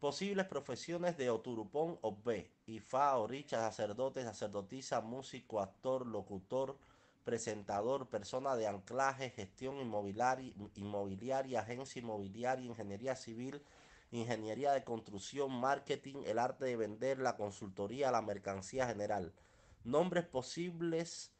Posibles profesiones de Oturupón o B. Ifá, Oricha, sacerdote, sacerdotisa, músico, actor, locutor, presentador, persona de anclaje, gestión inmobiliaria, inmobiliaria, agencia inmobiliaria, ingeniería civil, ingeniería de construcción, marketing, el arte de vender, la consultoría, la mercancía general. Nombres posibles